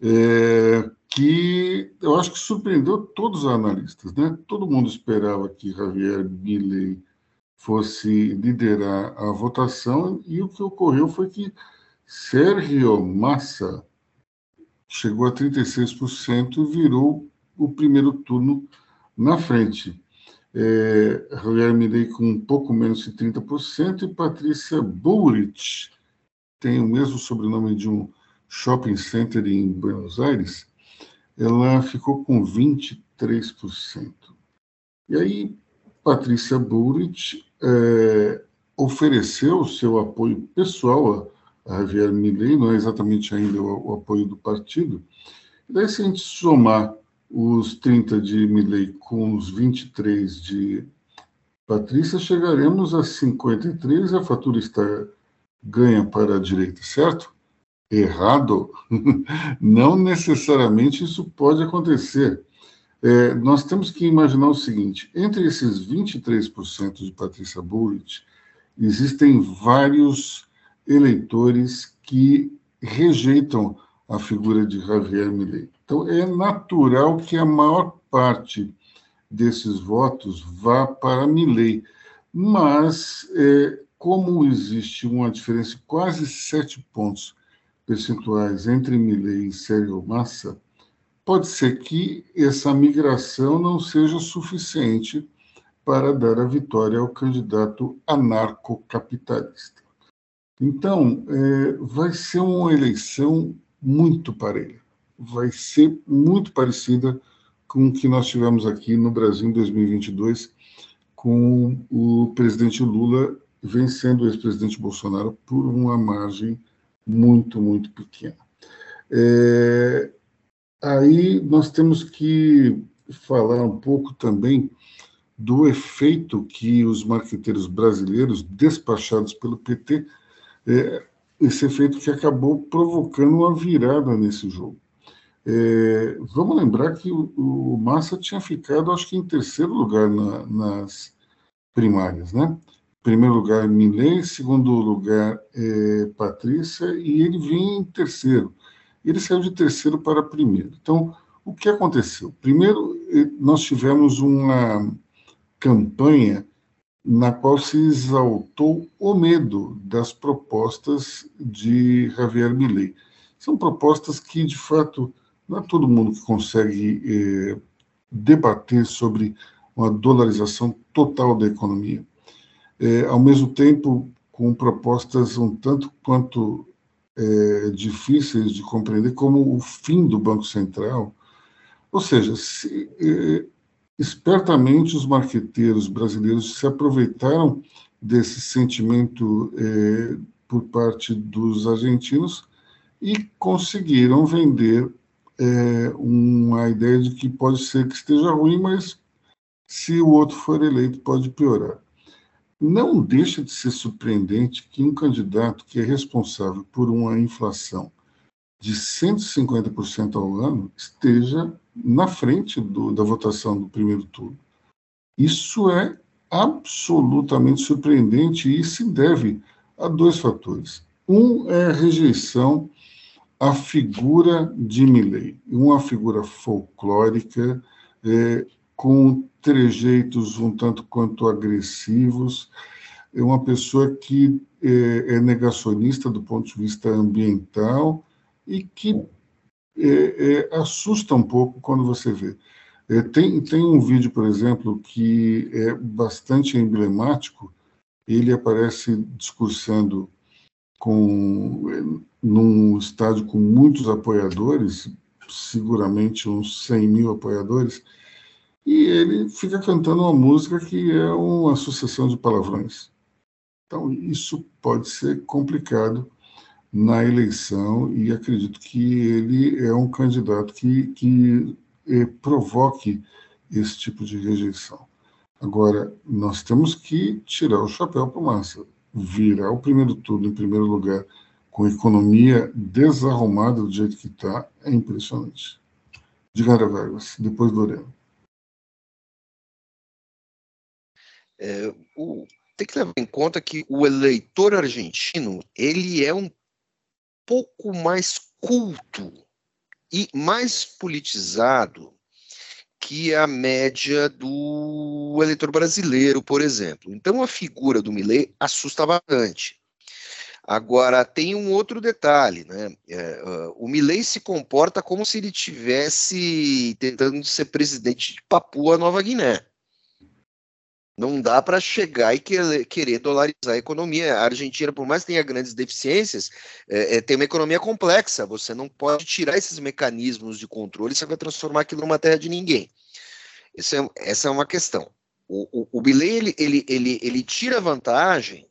é, que eu acho que surpreendeu todos os analistas. Né? Todo mundo esperava que Javier Milei fosse liderar a votação, e o que ocorreu foi que Sérgio Massa chegou a 36% e virou o primeiro turno na frente. É, Javier Milei com um pouco menos de 30% e Patrícia Bullrich tem o mesmo sobrenome de um shopping center em Buenos Aires, ela ficou com 23%. E aí, Patrícia Bullrich é, ofereceu seu apoio pessoal a, a Javier Milei, não é exatamente ainda o, o apoio do partido. E daí, se a gente somar os 30 de Milley com os 23 de Patrícia, chegaremos a 53 e a fatura está ganha para a direita, certo? Errado? Não necessariamente isso pode acontecer. É, nós temos que imaginar o seguinte: entre esses 23% de Patrícia Bullrich, existem vários eleitores que rejeitam a figura de Javier Milei. Então, é natural que a maior parte desses votos vá para Milley, mas é, como existe uma diferença de quase sete pontos percentuais entre Milley e Sérgio Massa, pode ser que essa migração não seja suficiente para dar a vitória ao candidato anarcocapitalista. Então, é, vai ser uma eleição muito parelha vai ser muito parecida com o que nós tivemos aqui no Brasil em 2022, com o presidente Lula vencendo o ex-presidente Bolsonaro por uma margem muito, muito pequena. É, aí nós temos que falar um pouco também do efeito que os marqueteiros brasileiros despachados pelo PT é, esse efeito que acabou provocando uma virada nesse jogo. É, vamos lembrar que o, o, Massa tinha ficado, acho que em terceiro lugar na, nas primárias, né? Primeiro lugar, Milley, segundo lugar, é, Patrícia, e ele vinha em terceiro. Ele saiu de terceiro para primeiro. Então, o que aconteceu? Primeiro, nós tivemos uma campanha na qual se exaltou o medo das propostas de Javier Milei. São propostas que, de fato, não é todo mundo que consegue eh, debater sobre uma dolarização total da economia. É, ao mesmo tempo, com propostas um tanto quanto é, difíceis de compreender, como o fim do Banco Central. Ou seja, se, espertamente os marqueteiros brasileiros se aproveitaram desse sentimento por parte dos argentinos e conseguiram vender é, uma ideia de que pode ser que esteja ruim, mas se o outro for eleito pode piorar. Não deixa de ser surpreendente que um candidato que é responsável por uma inflação de 150% ao ano esteja na frente do, da votação do primeiro turno. Isso é absolutamente surpreendente e se deve a dois fatores. Um é a rejeição à figura de Milley, uma figura folclórica, é, com trejeitos um tanto quanto agressivos, é uma pessoa que é, é negacionista do ponto de vista ambiental e que é, é, assusta um pouco quando você vê. É, tem, tem um vídeo, por exemplo, que é bastante emblemático. Ele aparece discursando com, num estádio com muitos apoiadores, seguramente uns 100 mil apoiadores, e ele fica cantando uma música que é uma sucessão de palavrões. Então, isso pode ser complicado na eleição e acredito que ele é um candidato que, que eh, provoque esse tipo de rejeição. Agora, nós temos que tirar o chapéu para o Massa. Virar o primeiro turno em primeiro lugar com economia desarrumada do jeito que está é impressionante. Diga, Vargas, depois Lorena. É, o, tem que levar em conta que o eleitor argentino ele é um pouco mais culto e mais politizado que a média do eleitor brasileiro, por exemplo. Então a figura do Millet assusta bastante. Agora tem um outro detalhe, né? É, uh, o Milley se comporta como se ele tivesse tentando ser presidente de Papua Nova Guiné. Não dá para chegar e querer dolarizar a economia. A Argentina, por mais que tenha grandes deficiências, é, é, tem uma economia complexa. Você não pode tirar esses mecanismos de controle, você vai transformar aquilo numa terra de ninguém. É, essa é uma questão. O, o, o ele, ele, ele, ele tira vantagem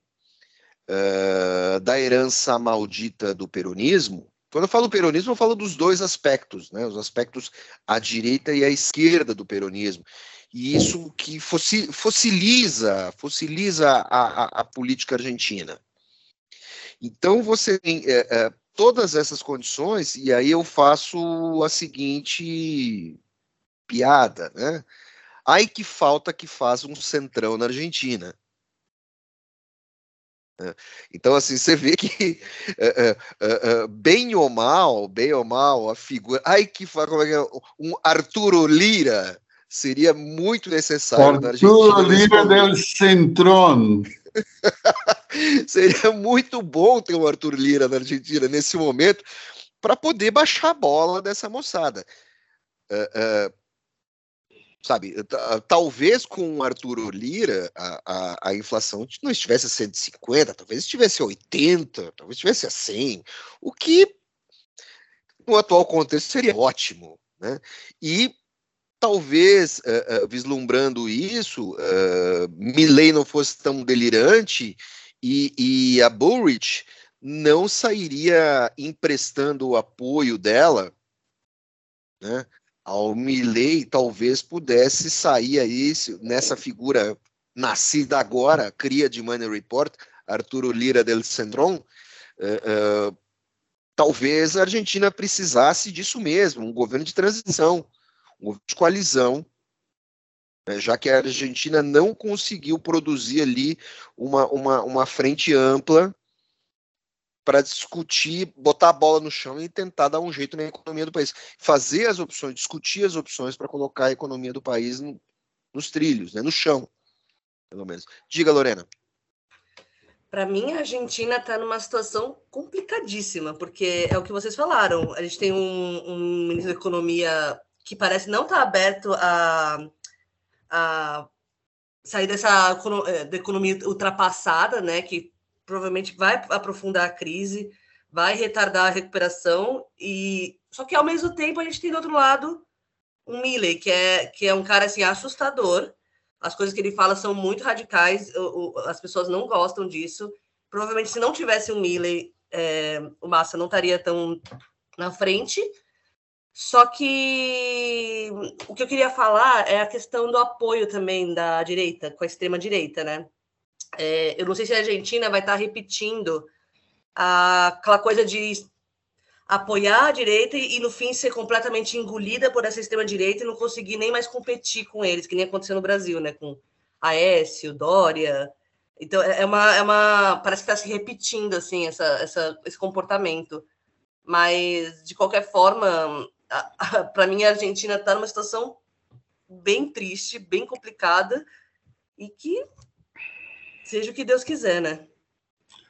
uh, da herança maldita do peronismo. Quando eu falo peronismo, eu falo dos dois aspectos, né? os aspectos à direita e à esquerda do peronismo e isso que fossiliza, fossiliza a, a, a política argentina. Então você tem é, é, todas essas condições, e aí eu faço a seguinte piada, né? Ai que falta que faz um centrão na Argentina. É, então, assim, você vê que é, é, bem ou mal, bem ou mal, a figura. Ai, que como é que é? Um Arturo Lira seria muito necessário na Argentina. Lira del seria muito bom ter o Arthur Lira na Argentina nesse momento para poder baixar a bola dessa moçada. Uh, uh, sabe, talvez com o Arthur Lira a, a, a, inflação não estivesse a 150, talvez estivesse a 80, talvez estivesse a 100, o que no atual contexto seria ótimo. Né? E talvez, uh, uh, vislumbrando isso, uh, Milley não fosse tão delirante e, e a Bullrich não sairia emprestando o apoio dela, né? Ao Milley talvez pudesse sair aí nessa figura nascida agora, cria de Money Report, Arturo Lira del Centron, talvez a Argentina precisasse disso mesmo, um governo de transição, de coalizão, né, já que a Argentina não conseguiu produzir ali uma, uma, uma frente ampla para discutir, botar a bola no chão e tentar dar um jeito na economia do país. Fazer as opções, discutir as opções para colocar a economia do país no, nos trilhos, né, no chão, pelo menos. Diga, Lorena. Para mim, a Argentina está numa situação complicadíssima, porque é o que vocês falaram. A gente tem um, um ministro da Economia que parece não estar tá aberto a, a sair dessa da economia ultrapassada, né, que provavelmente vai aprofundar a crise, vai retardar a recuperação e só que ao mesmo tempo a gente tem do outro lado um Milley, que é que é um cara assim assustador. As coisas que ele fala são muito radicais, o, o, as pessoas não gostam disso. Provavelmente se não tivesse um Milley, é, o Massa não estaria tão na frente. Só que o que eu queria falar é a questão do apoio também da direita, com a extrema direita, né? É, eu não sei se a Argentina vai estar repetindo a, aquela coisa de apoiar a direita e, e, no fim ser completamente engolida por essa extrema direita e não conseguir nem mais competir com eles, que nem aconteceu no Brasil, né? Com Aécio, Dória. Então é, é uma, é uma parece que está se repetindo assim essa, essa, esse comportamento. Mas de qualquer forma, para mim a Argentina está numa situação bem triste, bem complicada e que seja o que Deus quiser, né?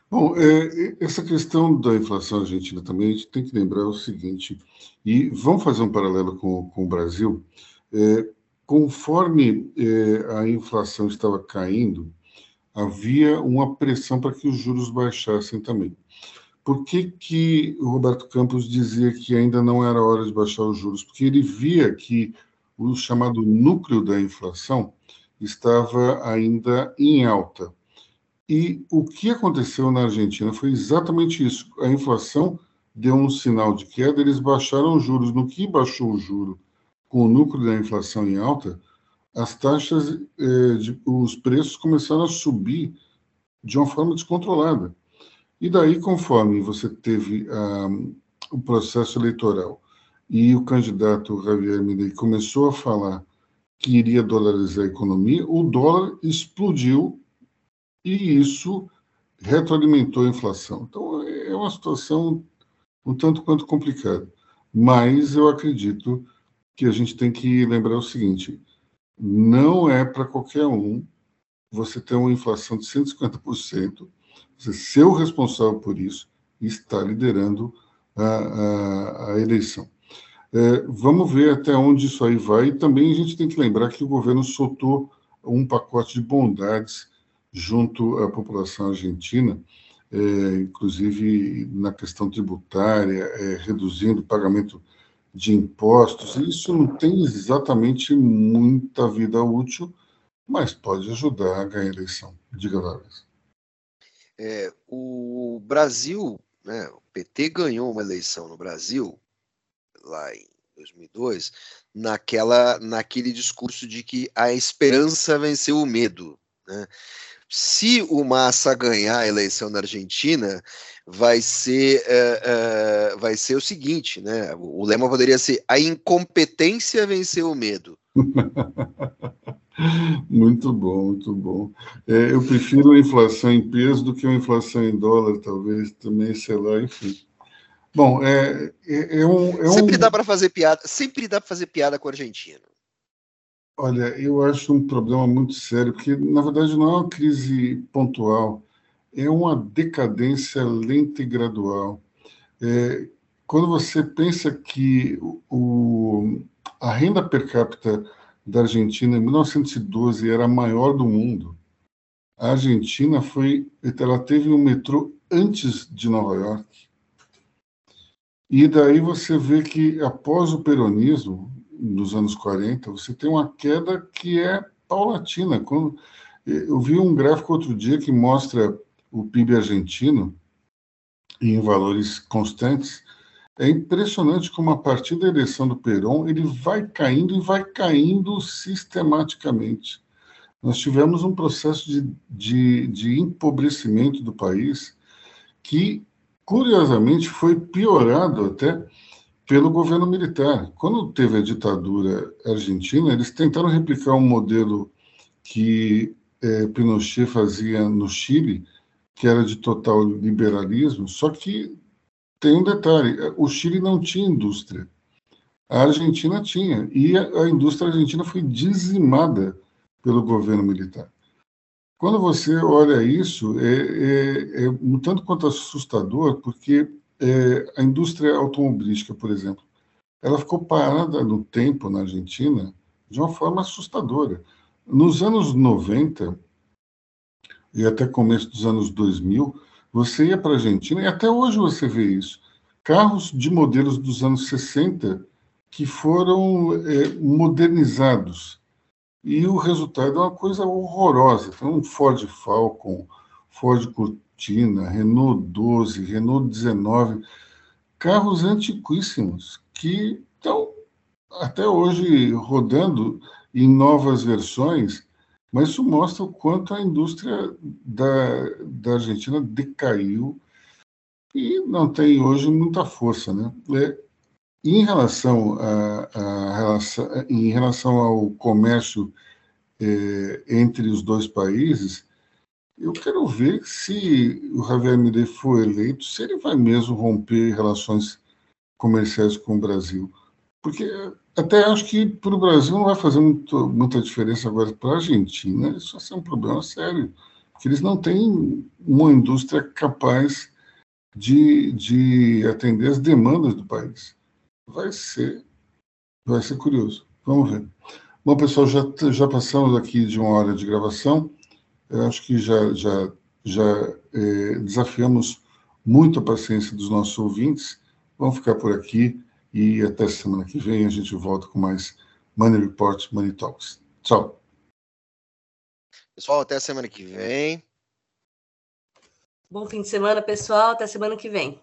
Bom, é, essa questão da inflação argentina também, a gente tem que lembrar o seguinte, e vamos fazer um paralelo com, com o Brasil. É, conforme é, a inflação estava caindo, havia uma pressão para que os juros baixassem também. Por que, que o Roberto Campos dizia que ainda não era hora de baixar os juros? Porque ele via que o chamado núcleo da inflação estava ainda em alta. E o que aconteceu na Argentina foi exatamente isso. A inflação deu um sinal de queda, eles baixaram os juros. No que baixou o juro com o núcleo da inflação em alta, as taxas, eh, de, os preços começaram a subir de uma forma descontrolada. E daí, conforme você teve ah, o processo eleitoral e o candidato Javier Milei começou a falar que iria dolarizar a economia, o dólar explodiu e isso retroalimentou a inflação. Então, é uma situação um tanto quanto complicada. Mas eu acredito que a gente tem que lembrar o seguinte: não é para qualquer um você ter uma inflação de 150%, você ser o responsável por isso e estar liderando a, a, a eleição. É, vamos ver até onde isso aí vai. E também a gente tem que lembrar que o governo soltou um pacote de bondades junto à população argentina, é, inclusive na questão tributária, é, reduzindo o pagamento de impostos. Isso não tem exatamente muita vida útil, mas pode ajudar a ganhar a eleição. Diga, Vargas. É, o Brasil, né, o PT ganhou uma eleição no Brasil, lá em 2002, naquela, naquele discurso de que a esperança venceu o medo. Né? se o Massa ganhar a eleição na Argentina, vai ser, uh, uh, vai ser o seguinte, né? O lema poderia ser a incompetência venceu o medo. muito bom, muito bom. É, eu prefiro a inflação em peso do que a inflação em dólar, talvez também, sei lá, enfim. Bom, é, é, é um, é sempre um... dá para fazer piada, sempre dá para fazer piada com a Argentina. Olha, eu acho um problema muito sério, porque, na verdade, não é uma crise pontual, é uma decadência lenta e gradual. É, quando você pensa que o, a renda per capita da Argentina em 1912 era a maior do mundo, a Argentina foi, ela teve um metrô antes de Nova York. E daí você vê que após o peronismo, nos anos 40, você tem uma queda que é paulatina. Quando, eu vi um gráfico outro dia que mostra o PIB argentino em valores constantes. É impressionante como a partir da eleição do Perón ele vai caindo e vai caindo sistematicamente. Nós tivemos um processo de, de, de empobrecimento do país que curiosamente, foi piorado até pelo governo militar. Quando teve a ditadura argentina, eles tentaram replicar um modelo que é, Pinochet fazia no Chile, que era de total liberalismo, só que tem um detalhe: o Chile não tinha indústria. A Argentina tinha, e a, a indústria argentina foi dizimada pelo governo militar. Quando você olha isso, é, é, é um tanto quanto assustador, porque é, a indústria automobilística, por exemplo, ela ficou parada no tempo na Argentina de uma forma assustadora. Nos anos 90 e até começo dos anos 2000, você ia para a Argentina, e até hoje você vê isso, carros de modelos dos anos 60 que foram é, modernizados. E o resultado é uma coisa horrorosa. Então, um Ford Falcon, Ford Cortina, Renault 12, Renault 19, carros antiquíssimos que estão até hoje rodando em novas versões, mas isso mostra o quanto a indústria da, da Argentina decaiu e não tem hoje muita força, né? É, em relação a, a relação, em relação ao comércio é, entre os dois países, eu quero ver se o Javier Milei for eleito, se ele vai mesmo romper relações comerciais com o Brasil. Porque até acho que para o Brasil não vai fazer muito, muita diferença agora para a Argentina, isso vai ser um problema sério, porque eles não têm uma indústria capaz de, de atender as demandas do país. Vai ser, vai ser curioso. Vamos ver. Bom, pessoal, já, já passamos aqui de uma hora de gravação. Eu acho que já, já, já é, desafiamos muito a paciência dos nossos ouvintes. Vamos ficar por aqui e até semana que vem a gente volta com mais Money Report, Money Talks. Tchau. Pessoal, até semana que vem. Bom fim de semana, pessoal. Até semana que vem.